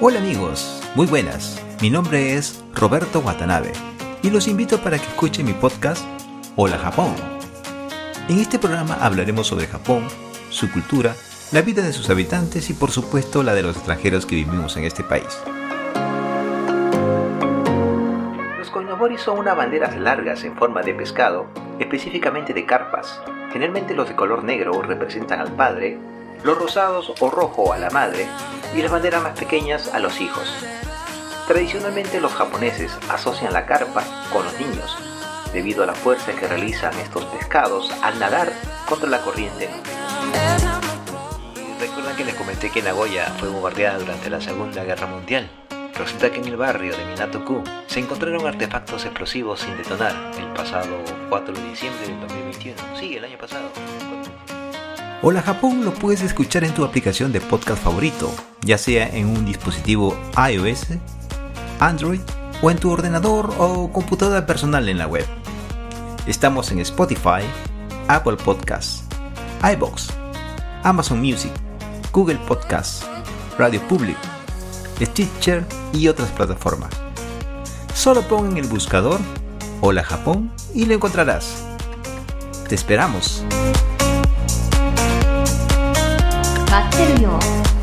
Hola amigos, muy buenas. Mi nombre es Roberto Watanabe y los invito para que escuchen mi podcast Hola Japón. En este programa hablaremos sobre Japón, su cultura, la vida de sus habitantes y por supuesto la de los extranjeros que vivimos en este país. Los koinobori son unas banderas largas en forma de pescado, específicamente de carpas. Generalmente los de color negro representan al padre, los rosados o rojo a la madre y las banderas más pequeñas a los hijos. Tradicionalmente los japoneses asocian la carpa con los niños, debido a la fuerza que realizan estos pescados al nadar contra la corriente. Recuerdan que les comenté que Nagoya fue bombardeada durante la Segunda Guerra Mundial. Resulta que en el barrio de Minato-ku se encontraron artefactos explosivos sin detonar el pasado 4 de diciembre del 2021. Sí, el año pasado. Hola Japón lo puedes escuchar en tu aplicación de podcast favorito, ya sea en un dispositivo iOS, Android o en tu ordenador o computadora personal en la web. Estamos en Spotify, Apple Podcasts, iBox, Amazon Music, Google Podcasts, Radio Public, Stitcher y otras plataformas. Solo pon en el buscador Hola Japón y lo encontrarás. Te esperamos. ってるよ。